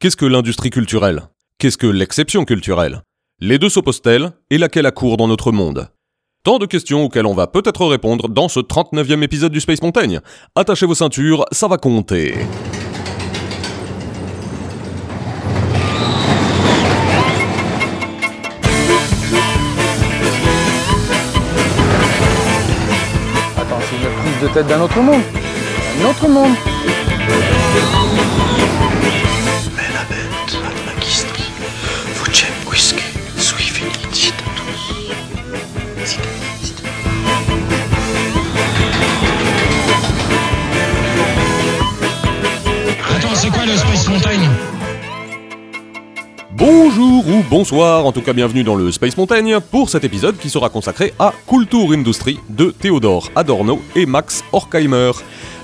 Qu'est-ce que l'industrie culturelle? Qu'est-ce que l'exception culturelle? Les deux s'opposent-elles? Et laquelle accourt dans notre monde? Tant de questions auxquelles on va peut-être répondre dans ce 39e épisode du Space Montaigne. Attachez vos ceintures, ça va compter. Attends, c'est une prise de tête d'un autre monde. Un autre monde. Mountain Bonjour ou bonsoir, en tout cas bienvenue dans le Space Montaigne pour cet épisode qui sera consacré à Kultur Industrie de Théodore Adorno et Max Horkheimer.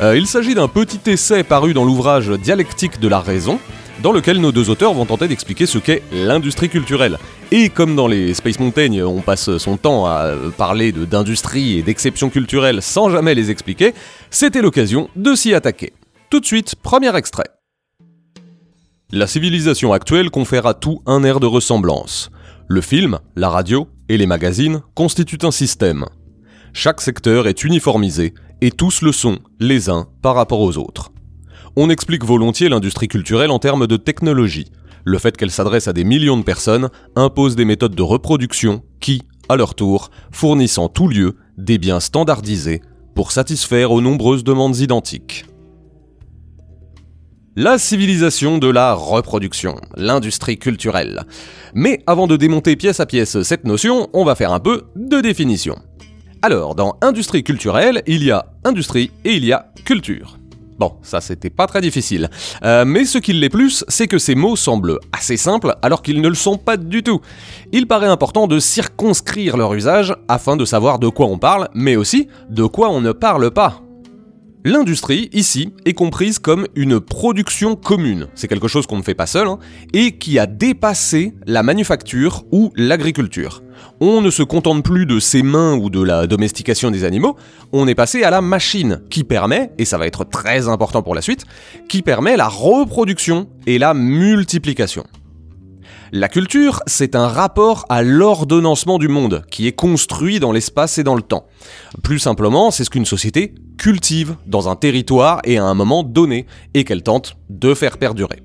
Euh, il s'agit d'un petit essai paru dans l'ouvrage Dialectique de la raison, dans lequel nos deux auteurs vont tenter d'expliquer ce qu'est l'industrie culturelle. Et comme dans les Space Mountain, on passe son temps à parler d'industrie et d'exceptions culturelles sans jamais les expliquer, c'était l'occasion de s'y attaquer. Tout de suite, premier extrait. La civilisation actuelle confère à tout un air de ressemblance. Le film, la radio et les magazines constituent un système. Chaque secteur est uniformisé et tous le sont, les uns par rapport aux autres. On explique volontiers l'industrie culturelle en termes de technologie. Le fait qu'elle s'adresse à des millions de personnes impose des méthodes de reproduction qui, à leur tour, fournissent en tout lieu des biens standardisés pour satisfaire aux nombreuses demandes identiques. La civilisation de la reproduction, l'industrie culturelle. Mais avant de démonter pièce à pièce cette notion, on va faire un peu de définition. Alors, dans industrie culturelle, il y a industrie et il y a culture. Bon, ça c'était pas très difficile. Euh, mais ce qui l'est plus, c'est que ces mots semblent assez simples alors qu'ils ne le sont pas du tout. Il paraît important de circonscrire leur usage afin de savoir de quoi on parle, mais aussi de quoi on ne parle pas. L'industrie, ici, est comprise comme une production commune, c'est quelque chose qu'on ne fait pas seul, hein, et qui a dépassé la manufacture ou l'agriculture. On ne se contente plus de ses mains ou de la domestication des animaux, on est passé à la machine, qui permet, et ça va être très important pour la suite, qui permet la reproduction et la multiplication. La culture, c'est un rapport à l'ordonnancement du monde, qui est construit dans l'espace et dans le temps. Plus simplement, c'est ce qu'une société cultive dans un territoire et à un moment donné, et qu'elle tente de faire perdurer.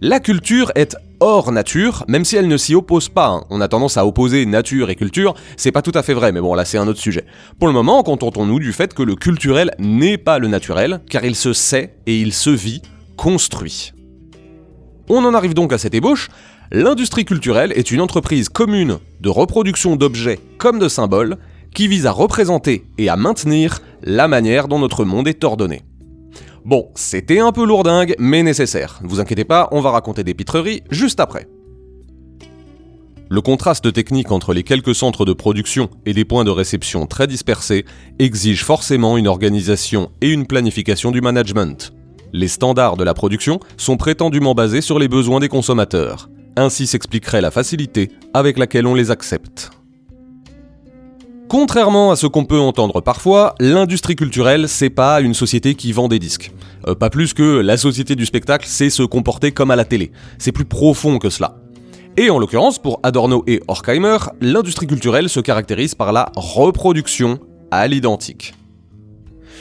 La culture est hors nature, même si elle ne s'y oppose pas. hein. On a tendance à opposer nature et culture, c'est pas tout à fait vrai, mais bon là c'est un autre sujet. Pour le moment, contentons-nous du fait que le culturel n'est pas le naturel, car il se sait et il se vit construit. On en arrive donc à cette ébauche. L'industrie culturelle est une entreprise commune de reproduction d'objets comme de symboles qui vise à représenter et à maintenir la manière dont notre monde est ordonné. Bon, c'était un peu lourdingue, mais nécessaire. Ne vous inquiétez pas, on va raconter des pitreries juste après. Le contraste technique entre les quelques centres de production et des points de réception très dispersés exige forcément une organisation et une planification du management. Les standards de la production sont prétendument basés sur les besoins des consommateurs. Ainsi s'expliquerait la facilité avec laquelle on les accepte. Contrairement à ce qu'on peut entendre parfois, l'industrie culturelle, c'est pas une société qui vend des disques. Euh, pas plus que la société du spectacle sait se comporter comme à la télé. C'est plus profond que cela. Et en l'occurrence, pour Adorno et Horkheimer, l'industrie culturelle se caractérise par la reproduction à l'identique.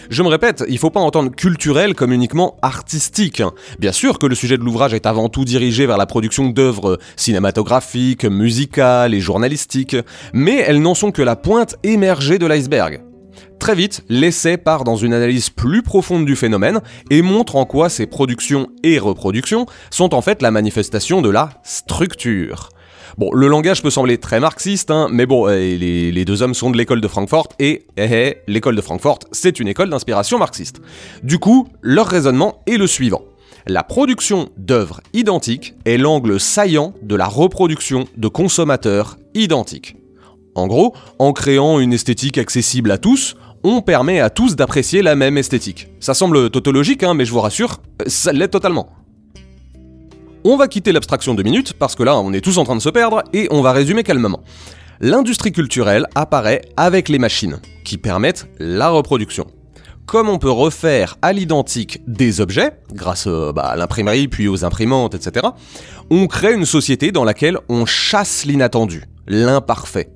Je me répète, il faut pas entendre culturel comme uniquement artistique. Bien sûr que le sujet de l'ouvrage est avant tout dirigé vers la production d'œuvres cinématographiques, musicales et journalistiques, mais elles n'en sont que la pointe émergée de l'iceberg. Très vite, l'essai part dans une analyse plus profonde du phénomène et montre en quoi ces productions et reproductions sont en fait la manifestation de la structure. Bon, le langage peut sembler très marxiste, hein, mais bon, les, les deux hommes sont de l'école de Francfort, et eh, eh, l'école de Francfort, c'est une école d'inspiration marxiste. Du coup, leur raisonnement est le suivant. La production d'œuvres identiques est l'angle saillant de la reproduction de consommateurs identiques. En gros, en créant une esthétique accessible à tous, on permet à tous d'apprécier la même esthétique. Ça semble tautologique, hein, mais je vous rassure, euh, ça l'est totalement. On va quitter l'abstraction deux minutes, parce que là, on est tous en train de se perdre, et on va résumer calmement. L'industrie culturelle apparaît avec les machines, qui permettent la reproduction. comme on peut refaire à l'identique des objets, grâce euh, bah, à l'imprimerie puis aux imprimantes, etc., on crée une société dans laquelle on chasse l'inattendu, l'imparfait.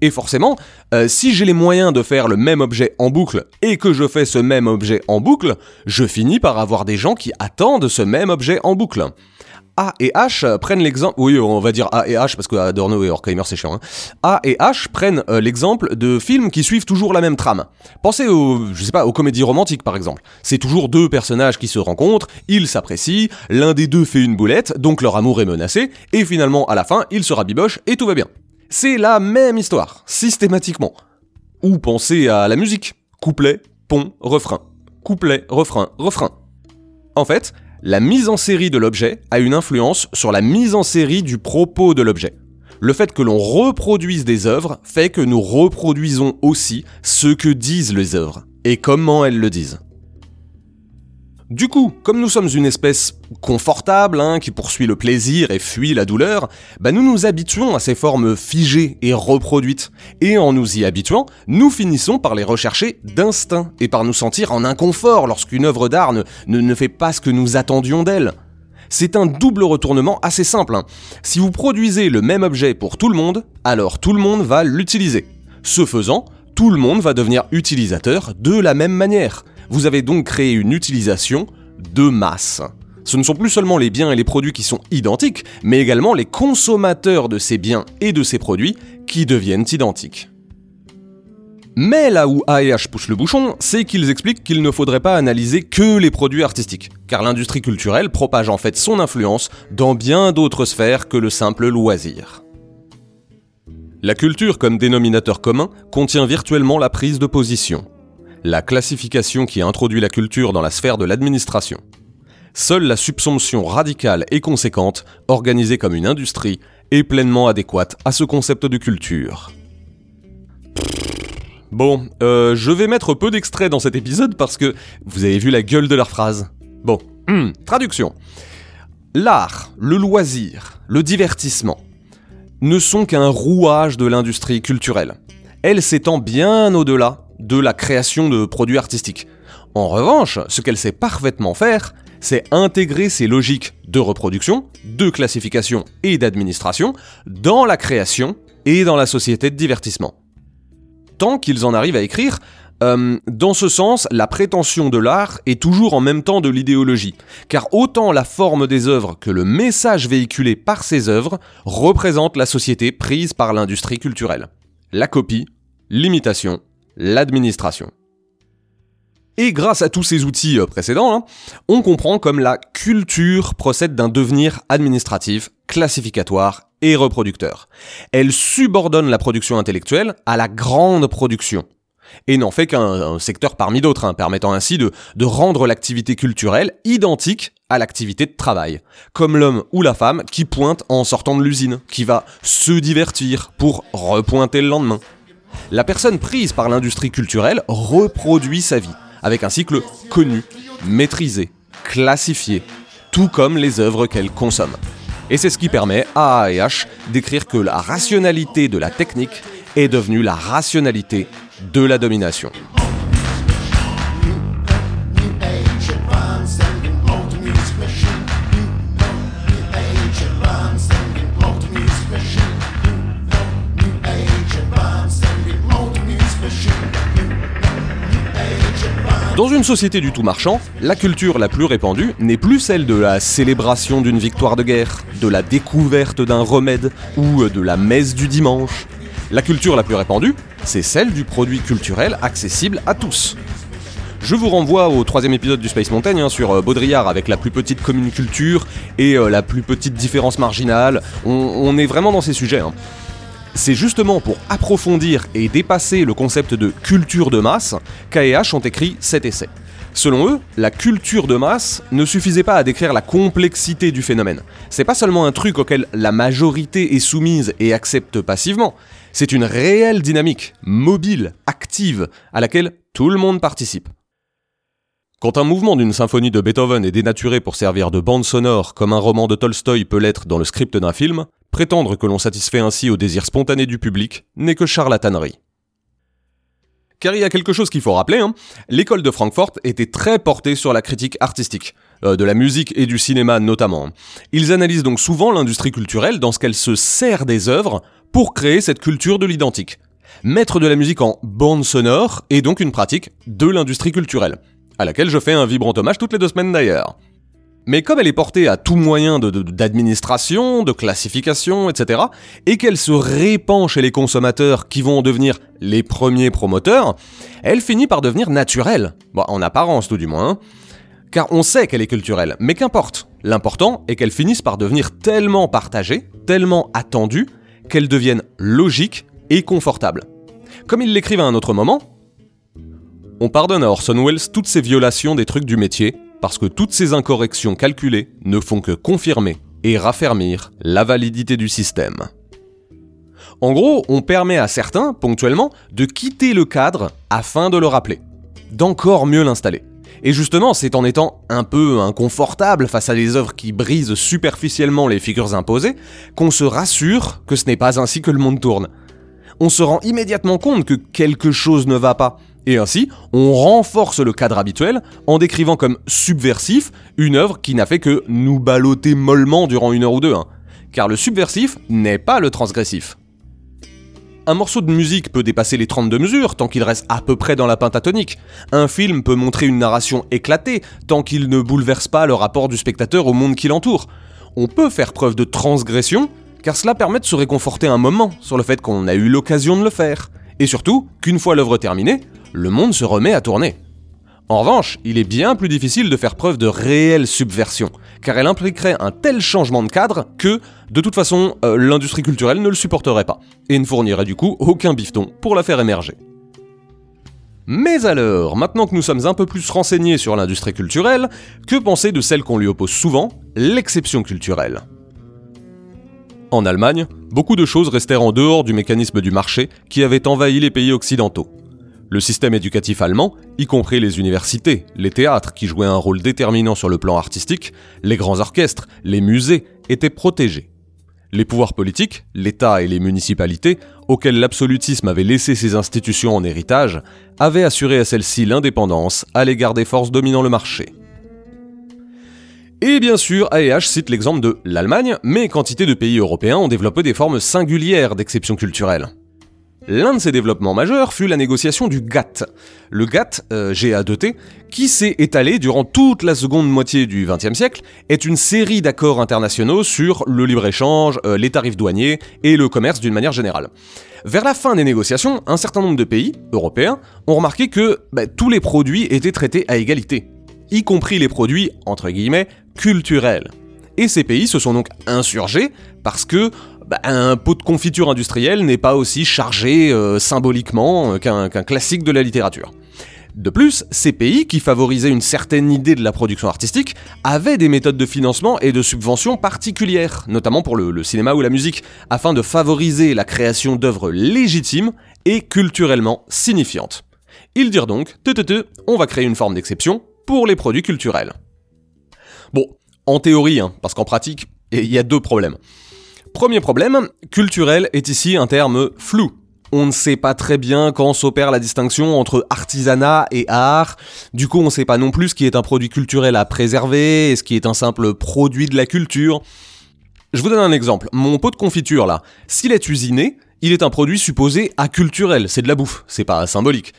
Et forcément, euh, si j'ai les moyens de faire le même objet en boucle et que je fais ce même objet en boucle, je finis par avoir des gens qui attendent ce même objet en boucle. A et H prennent l'exemple, oui, on va dire A et H parce que Adorno et Horkheimer c'est chiant. Hein. A et H prennent euh, l'exemple de films qui suivent toujours la même trame. Pensez aux, je sais pas, aux comédies romantiques par exemple. C'est toujours deux personnages qui se rencontrent, ils s'apprécient, l'un des deux fait une boulette, donc leur amour est menacé, et finalement à la fin ils se rabibochent et tout va bien. C'est la même histoire, systématiquement. Ou pensez à la musique. Couplet, pont, refrain. Couplet, refrain, refrain. En fait, la mise en série de l'objet a une influence sur la mise en série du propos de l'objet. Le fait que l'on reproduise des œuvres fait que nous reproduisons aussi ce que disent les œuvres et comment elles le disent. Du coup, comme nous sommes une espèce confortable, hein, qui poursuit le plaisir et fuit la douleur, bah nous nous habituons à ces formes figées et reproduites. Et en nous y habituant, nous finissons par les rechercher d'instinct et par nous sentir en inconfort lorsqu'une œuvre d'art ne, fait pas ce que nous attendions d'elle. C'est un double retournement assez simple. Hein. Si vous produisez le même objet pour tout le monde, alors tout le monde va l'utiliser. Ce faisant, tout le monde va devenir utilisateur de la même manière. Vous avez donc créé une utilisation de masse. Ce ne sont plus seulement les biens et les produits qui sont identiques, mais également les consommateurs de ces biens et de ces produits qui deviennent identiques. Mais là où AEH pousse le bouchon, c'est qu'ils expliquent qu'il ne faudrait pas analyser que les produits artistiques, car l'industrie culturelle propage en fait son influence dans bien d'autres sphères que le simple loisir. La culture comme dénominateur commun contient virtuellement la prise de position, la classification qui introduit la culture dans la sphère de l'administration. Seule la subsomption radicale et conséquente, organisée comme une industrie, est pleinement adéquate à ce concept de culture. Bon, euh, je vais mettre peu d'extraits dans cet épisode parce que vous avez vu la gueule de leur phrase. Bon, hum, traduction. L'art, le loisir, le divertissement ne sont qu'un rouage de l'industrie culturelle. Elle s'étend bien au-delà de la création de produits artistiques. En revanche, ce qu'elle sait parfaitement faire, c'est intégrer ces logiques de reproduction, de classification et d'administration dans la création et dans la société de divertissement. Tant qu'ils en arrivent à écrire, euh, dans ce sens, la prétention de l'art est toujours en même temps de l'idéologie, car autant la forme des œuvres que le message véhiculé par ces œuvres représente la société prise par l'industrie culturelle. La copie, l'imitation l'administration. Et grâce à tous ces outils euh, précédents, hein, on comprend comme la culture procède d'un devenir administratif, classificatoire et reproducteur. Elle subordonne la production intellectuelle à la grande production, et n'en fait qu'un secteur parmi d'autres, hein, permettant ainsi de, de rendre l'activité culturelle identique à l'activité de travail, comme l'homme ou la femme qui pointe en sortant de l'usine, qui va se divertir pour repointer le lendemain la personne prise par l'industrie culturelle reproduit sa vie, avec un cycle connu, maîtrisé, classifié, tout comme les œuvres qu'elle consomme. Et c'est ce qui permet à AEH d'écrire que la rationalité de la technique est devenue la rationalité de la domination. Dans une société du tout marchand, la culture la plus répandue n'est plus celle de la célébration d'une victoire de guerre, de la découverte d'un remède ou de la messe du dimanche. La culture la plus répandue, c'est celle du produit culturel accessible à tous. Je vous renvoie au troisième épisode du Space Mountain hein, sur euh, Baudrillard avec la plus petite commune culture et euh, la plus petite différence marginale. On, est vraiment dans ces sujets. Hein. C'est justement pour approfondir et dépasser le concept de culture de masse qu'AEH ont écrit cet essai. Selon eux, la culture de masse ne suffisait pas à décrire la complexité du phénomène. C'est pas seulement un truc auquel la majorité est soumise et accepte passivement, c'est une réelle dynamique, mobile, active, à laquelle tout le monde participe. Quand un mouvement d'une symphonie de Beethoven est dénaturé pour servir de bande sonore comme un roman de Tolstoï peut l'être dans le script d'un film, prétendre que l'on satisfait ainsi au désir spontané du public n'est que charlatanerie. Car il y a quelque chose qu'il faut rappeler, hein. l'école de Francfort était très portée sur la critique artistique, euh, de la musique et du cinéma notamment. Ils analysent donc souvent l'industrie culturelle dans ce qu'elle se sert des œuvres pour créer cette culture de l'identique. Mettre de la musique en bande sonore est donc une pratique de l'industrie culturelle, à laquelle je fais un vibrant hommage toutes les deux semaines d'ailleurs. Mais comme elle est portée à tout moyen d'administration, de, classification, etc., et qu'elle se répand chez les consommateurs qui vont en devenir les premiers promoteurs, elle finit par devenir naturelle. En apparence tout du moins. Hein. Car on sait qu'elle est culturelle, mais qu'importe. L'important est qu'elle finisse par devenir tellement partagée, tellement attendue, qu'elle devienne logique et confortable. Comme ils l'écrivent à un autre moment, on pardonne à Orson Welles toutes ces violations des trucs du métier, parce que toutes ces incorrections calculées ne font que confirmer et raffermir la validité du système. En gros, on permet à certains, ponctuellement, de quitter le cadre afin de le rappeler, d'encore mieux l'installer. Et justement, c'est en étant un peu inconfortable face à des œuvres qui brisent superficiellement les figures imposées qu'on se rassure que ce n'est pas ainsi que le monde tourne. On se rend immédiatement compte que quelque chose ne va pas, et ainsi, on renforce le cadre habituel en décrivant comme subversif une œuvre qui n'a fait que nous balloter mollement durant une heure ou deux. Hein. Car le subversif n'est pas le transgressif. Un morceau de musique peut dépasser les 32 mesures tant qu'il reste à peu près dans la pentatonique. Un film peut montrer une narration éclatée tant qu'il ne bouleverse pas le rapport du spectateur au monde qui l'entoure. On peut faire preuve de transgression car cela permet de se réconforter un moment sur le fait qu'on a eu l'occasion de le faire. Et surtout, qu'une fois l'œuvre terminée, le monde se remet à tourner. En revanche, il est bien plus difficile de faire preuve de réelle subversion, car elle impliquerait un tel changement de cadre que, de toute façon, euh, l'industrie culturelle ne le supporterait pas, et ne fournirait du coup aucun bifton pour la faire émerger. Mais alors, maintenant que nous sommes un peu plus renseignés sur l'industrie culturelle, que penser de celle qu'on lui oppose souvent, l'exception culturelle? En Allemagne, beaucoup de choses restèrent en dehors du mécanisme du marché qui avait envahi les pays occidentaux. Le système éducatif allemand, y compris les universités, les théâtres qui jouaient un rôle déterminant sur le plan artistique, les grands orchestres, les musées, étaient protégés. Les pouvoirs politiques, l'État et les municipalités, auxquels l'absolutisme avait laissé ses institutions en héritage, avaient assuré à celles-ci l'indépendance à l'égard des forces dominant le marché. Et bien sûr, AEH cite l'exemple de l'Allemagne, mais quantité de pays européens ont développé des formes singulières d'exception culturelle. L'un de ces développements majeurs fut la négociation du GATT. Le GATT, euh, GA2T, qui s'est étalé durant toute la seconde moitié du XXe siècle, est une série d'accords internationaux sur le libre-échange, euh, les tarifs douaniers et le commerce d'une manière générale. Vers la fin des négociations, un certain nombre de pays, européens, ont remarqué que bah, tous les produits étaient traités à égalité, y compris les produits, entre guillemets, culturels. Et ces pays se sont donc insurgés parce que bah, un pot de confiture industrielle n'est pas aussi chargé euh, symboliquement euh, qu'un classique de la littérature. De plus, ces pays qui favorisaient une certaine idée de la production artistique avaient des méthodes de financement et de subvention particulières, notamment pour le, cinéma ou la musique, afin de favoriser la création d'œuvres légitimes et culturellement signifiantes. Ils dirent donc, on va créer une forme d'exception pour les produits culturels. Bon, en théorie, hein, parce qu'en pratique, il y a deux problèmes. Premier problème, culturel est ici un terme flou. On ne sait pas très bien quand s'opère la distinction entre artisanat et art. Du coup, on ne sait pas non plus ce qui est un produit culturel à préserver et ce qui est un simple produit de la culture. Je vous donne un exemple. Mon pot de confiture là, s'il est usiné, il est un produit supposé culturel. c'est de la bouffe, c'est pas symbolique.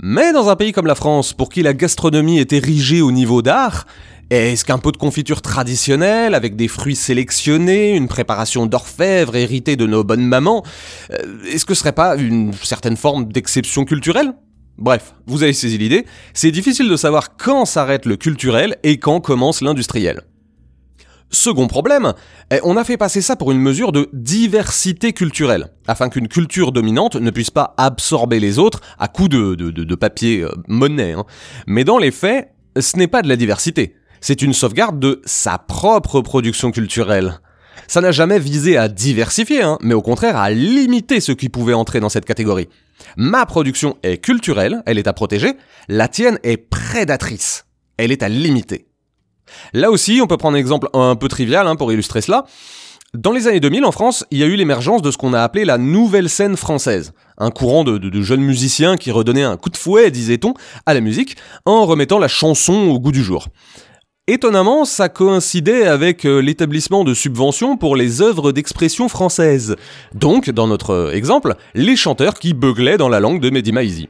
Mais dans un pays comme la France, pour qui la gastronomie est érigée au niveau d'art, est-ce qu'un pot de confiture traditionnel, avec des fruits sélectionnés, une préparation d'orfèvre héritée de nos bonnes mamans, euh, est-ce que ce serait pas une certaine forme d'exception culturelle? Bref, vous avez saisi l'idée, c'est difficile de savoir quand s'arrête le culturel et quand commence l'industriel. Second problème, eh, on a fait passer ça pour une mesure de diversité culturelle, afin qu'une culture dominante ne puisse pas absorber les autres à coups de, papier euh, monnaie. Hein. Mais dans les faits, ce n'est pas de la diversité c'est une sauvegarde de sa propre production culturelle. Ça n'a jamais visé à diversifier, hein, mais au contraire à limiter ce qui pouvait entrer dans cette catégorie. Ma production est culturelle, elle est à protéger, la tienne est prédatrice, elle est à limiter. Là aussi, on peut prendre un exemple un peu trivial hein, pour illustrer cela. Dans les années 2000, en France, il y a eu l'émergence de ce qu'on a appelé la nouvelle scène française. Un courant de, de jeunes musiciens qui redonnaient un coup de fouet, disait-on, à la musique, en remettant la chanson au goût du jour. Étonnamment, ça coïncidait avec euh, l'établissement de subventions pour les œuvres d'expression française. Donc, dans notre exemple, les chanteurs qui beuglaient dans la langue de Mehdi Maizi.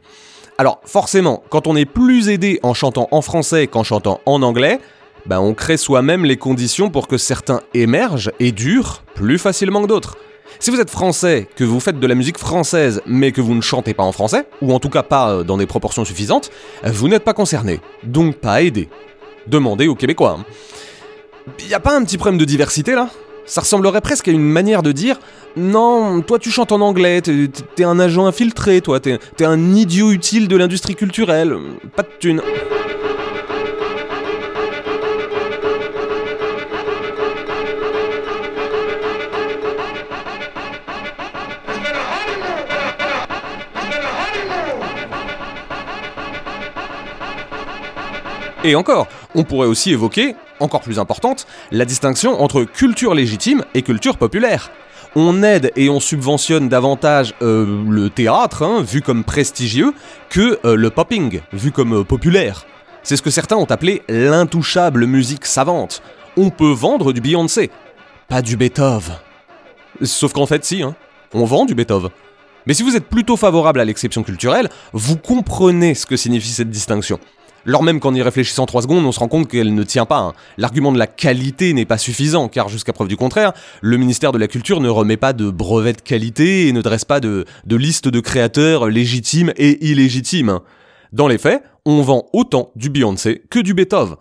Alors, forcément, quand on est plus aidé en chantant en français qu'en chantant en anglais, ben on crée soi-même les conditions pour que certains émergent et durent plus facilement que d'autres. Si vous êtes français, que vous faites de la musique française, mais que vous ne chantez pas en français, ou en tout cas pas euh, dans des proportions suffisantes, vous n'êtes pas concerné, donc pas aidé. Demandez aux Québécois. Hein. Y a pas un petit problème de diversité là? Ça ressemblerait presque à une manière de dire Non, toi tu chantes en anglais, t'es un agent infiltré, toi, t'es un idiot utile de l'industrie culturelle, pas de thunes. Et encore, on pourrait aussi évoquer, encore plus importante, la distinction entre culture légitime et culture populaire. On aide et on subventionne davantage euh, le théâtre, hein, vu comme prestigieux, que euh, le popping, vu comme euh, populaire. C'est ce que certains ont appelé l'intouchable musique savante. On peut vendre du Beyoncé, pas du Beethoven. Sauf qu'en fait, si, hein, on vend du Beethoven. Mais si vous êtes plutôt favorable à l'exception culturelle, vous comprenez ce que signifie cette distinction. Lors même qu'en y réfléchissant 3 secondes, on se rend compte qu'elle ne tient pas. Hein. L'argument de la qualité n'est pas suffisant, car jusqu'à preuve du contraire, le ministère de la Culture ne remet pas de brevet de qualité et ne dresse pas de, liste de créateurs légitimes et illégitimes. Dans les faits, on vend autant du Beyoncé que du Beethoven.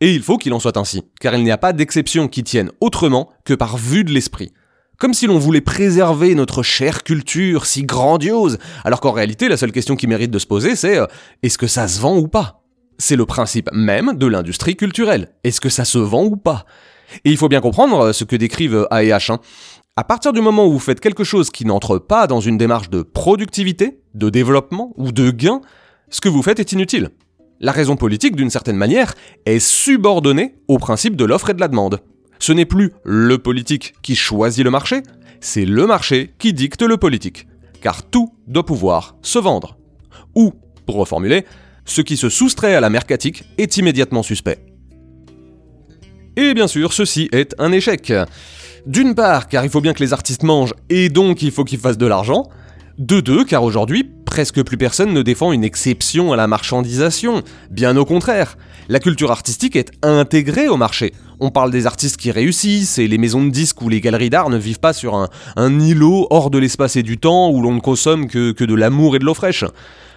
Et il faut qu'il en soit ainsi, car il n'y a pas d'exception qui tienne autrement que par vue de l'esprit. Comme si l'on voulait préserver notre chère culture si grandiose, alors qu'en réalité la seule question qui mérite de se poser c'est euh, est-ce que ça se vend ou pas? C'est le principe même de l'industrie culturelle. Est-ce que ça se vend ou pas? Et il faut bien comprendre euh, ce que décrivent A&H. Hein. À partir du moment où vous faites quelque chose qui n'entre pas dans une démarche de productivité, de développement ou de gain, ce que vous faites est inutile. La raison politique, d'une certaine manière, est subordonnée au principe de l'offre et de la demande. Ce n'est plus le politique qui choisit le marché, c'est le marché qui dicte le politique. Car tout doit pouvoir se vendre. Ou, pour reformuler, ce qui se soustrait à la mercatique est immédiatement suspect. Et bien sûr, ceci est un échec. D'une part, car il faut bien que les artistes mangent, et donc il faut qu'ils fassent de l'argent. De deux, car aujourd'hui, presque plus personne ne défend une exception à la marchandisation. Bien au contraire, la culture artistique est intégrée au marché. On parle des artistes qui réussissent, et les maisons de disques ou les galeries d'art ne vivent pas sur un, îlot hors de l'espace et du temps où l'on ne consomme que, que de l'amour et de l'eau fraîche.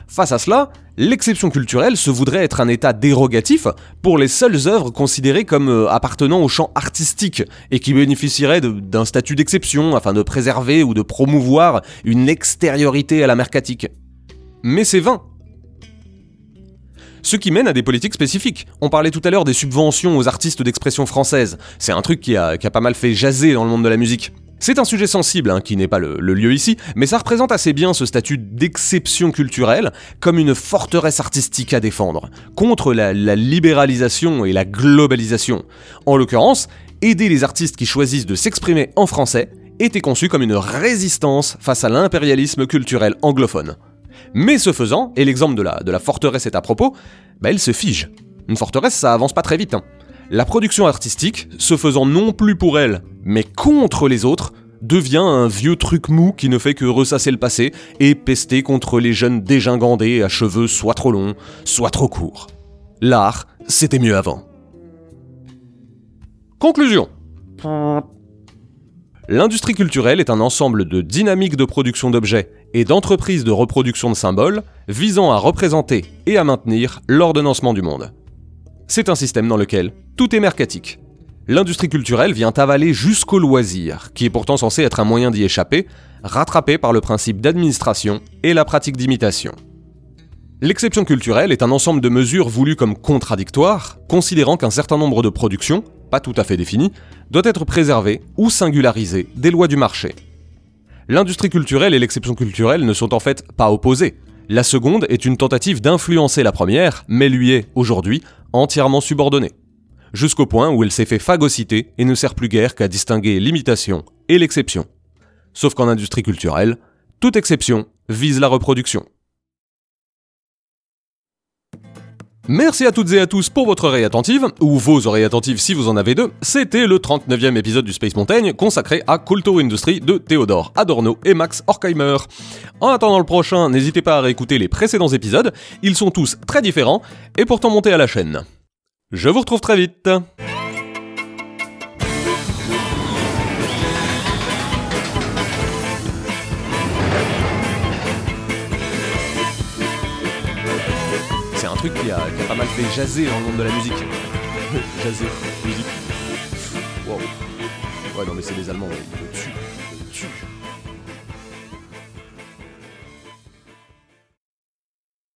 Face à cela, l'exception culturelle se voudrait être un état dérogatif pour les seules œuvres considérées comme euh, appartenant au champ artistique et qui bénéficieraient d'un statut d'exception afin de préserver ou de promouvoir une extériorité à la mercatique. Mais c'est vain. Ce qui mène à des politiques spécifiques. On parlait tout à l'heure des subventions aux artistes d'expression française. C'est un truc qui a, qui a pas mal fait jaser dans le monde de la musique. C'est un sujet sensible, hein, qui n'est pas le, lieu ici, mais ça représente assez bien ce statut d'exception culturelle comme une forteresse artistique à défendre, contre la, libéralisation et la globalisation. En l'occurrence, aider les artistes qui choisissent de s'exprimer en français était conçu comme une résistance face à l'impérialisme culturel anglophone. Mais ce faisant, et l'exemple de la, forteresse est à propos, bah elle se fige. Une forteresse, ça avance pas très vite. Hein la production artistique, se faisant non plus pour elle, mais contre les autres, devient un vieux truc mou qui ne fait que ressasser le passé et pester contre les jeunes dégingandés à cheveux soit trop longs, soit trop courts. L'art, c'était mieux avant. Conclusion. L'industrie culturelle est un ensemble de dynamiques de production d'objets et d'entreprises de reproduction de symboles visant à représenter et à maintenir l'ordonnancement du monde. C'est un système dans lequel tout est mercatique. L'industrie culturelle vient avaler jusqu'au loisir, qui est pourtant censé être un moyen d'y échapper, rattrapé par le principe d'administration et la pratique d'imitation. L'exception culturelle est un ensemble de mesures voulues comme contradictoires, considérant qu'un certain nombre de productions, pas tout à fait définies, doit être préservé ou singularisé des lois du marché. L'industrie culturelle et l'exception culturelle ne sont en fait pas opposées. La seconde est une tentative d'influencer la première, mais lui est, aujourd'hui, entièrement subordonnée. Jusqu'au point où elle s'est fait phagocyter et ne sert plus guère qu'à distinguer l'imitation et l'exception. Sauf qu'en industrie culturelle, toute exception vise la reproduction. Merci à toutes et à tous pour votre oreille attentive, ou vos oreilles attentives si vous en avez deux. C'était le 39e épisode du Space Montaigne consacré à Culture Industry de Théodore Adorno et Max Horkheimer. En attendant le prochain, n'hésitez pas à réécouter les précédents épisodes, ils sont tous très différents et pourtant montés à la chaîne. Je vous retrouve très vite. C'est un truc qui a, pas mal fait jaser dans le monde de la musique. jaser, musique. Wow. Ouais, non, mais c'est les Allemands. ouais.